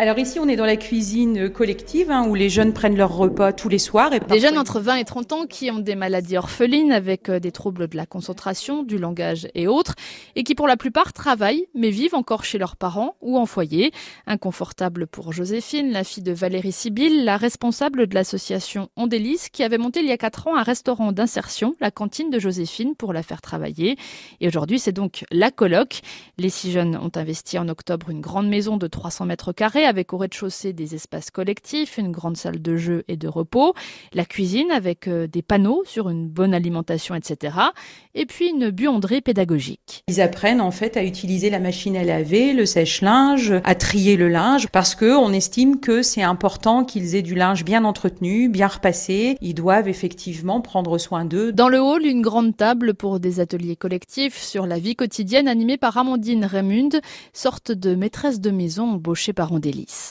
Alors ici, on est dans la cuisine collective hein, où les jeunes prennent leur repas tous les soirs. Et des jeunes entre 20 et 30 ans qui ont des maladies orphelines avec euh, des troubles de la concentration, du langage et autres, et qui pour la plupart travaillent mais vivent encore chez leurs parents ou en foyer. Inconfortable pour Joséphine, la fille de Valérie Sibylle, la responsable de l'association Ondélis qui avait monté il y a 4 ans un restaurant d'insertion, la cantine de Joséphine, pour la faire travailler. Et aujourd'hui, c'est donc la coloc. Les six jeunes ont investi en octobre une grande maison de 300 mètres carrés avec au rez-de-chaussée des espaces collectifs, une grande salle de jeu et de repos, la cuisine avec euh, des panneaux sur une bonne alimentation, etc. Et puis une buanderie pédagogique. Ils apprennent en fait à utiliser la machine à laver, le sèche-linge, à trier le linge, parce que on estime que c'est important qu'ils aient du linge bien entretenu, bien repassé. Ils doivent effectivement prendre soin d'eux. Dans le hall, une grande table pour des ateliers collectifs sur la vie quotidienne animée par Amandine Raymond, sorte de maîtresse de maison embauchée par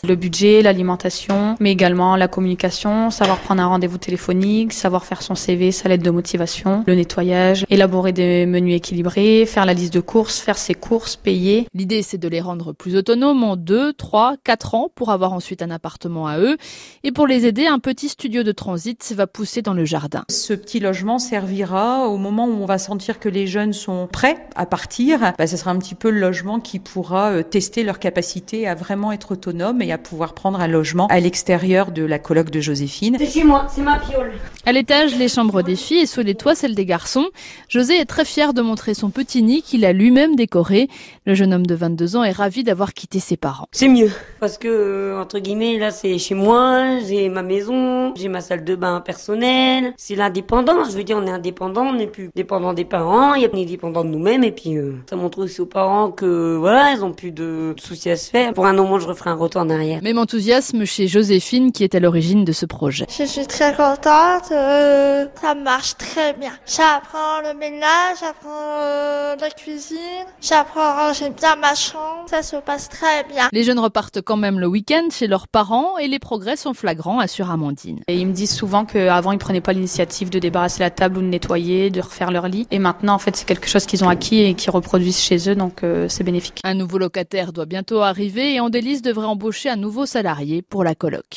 Le budget, l'alimentation, mais également la communication, savoir prendre un rendez-vous téléphonique, savoir faire son CV, sa lettre de motivation, le nettoyage, élaborer des menus équilibrés, faire la liste de courses, faire ses courses, payer. L'idée, c'est de les rendre plus autonomes en 2, 3, 4 ans pour avoir ensuite un appartement à eux. Et pour les aider, un petit studio de transit va pousser dans le jardin. Ce petit logement servira au moment où on va sentir que les jeunes sont prêts à partir. Bah, ce sera un petit peu le logement qui pourra euh, tester leur capacité à vraiment être et à pouvoir prendre un logement à l'extérieur de la colloque de Joséphine. C'est chez moi, c'est ma piole. À l'étage, les chambres des filles et sous les toits, celles des garçons. José est très fier de montrer son petit nid qu'il a lui-même décoré. Le jeune homme de 22 ans est ravi d'avoir quitté ses parents. C'est mieux parce que euh, entre guillemets là c'est chez moi, j'ai ma maison, j'ai ma salle de bain personnelle, c'est l'indépendance. Je veux dire on est indépendant, on n'est plus dépendant des parents, on est dépendant de nous-mêmes et puis euh, ça montre aussi aux parents que voilà ils ont plus de soucis à se faire. Pour un moment je referai un retour en arrière. Même enthousiasme chez Joséphine qui est à l'origine de ce projet. Je suis très contente, euh, ça marche très bien. J'apprends le ménage, j'apprends euh, la cuisine, j'apprends à ranger bien ma chambre, ça se passe très bien. Les jeunes repartent quand même le week-end chez leurs parents et les progrès sont flagrants, assure Amandine. Et ils me disent souvent qu'avant ils prenaient pas l'initiative de débarrasser la table ou de nettoyer, de refaire leur lit. Et maintenant en fait c'est quelque chose qu'ils ont acquis et qu'ils reproduisent chez eux donc euh, c'est bénéfique. Un nouveau locataire doit bientôt arriver et Andélis devrait embaucher un nouveau salarié pour la coloc.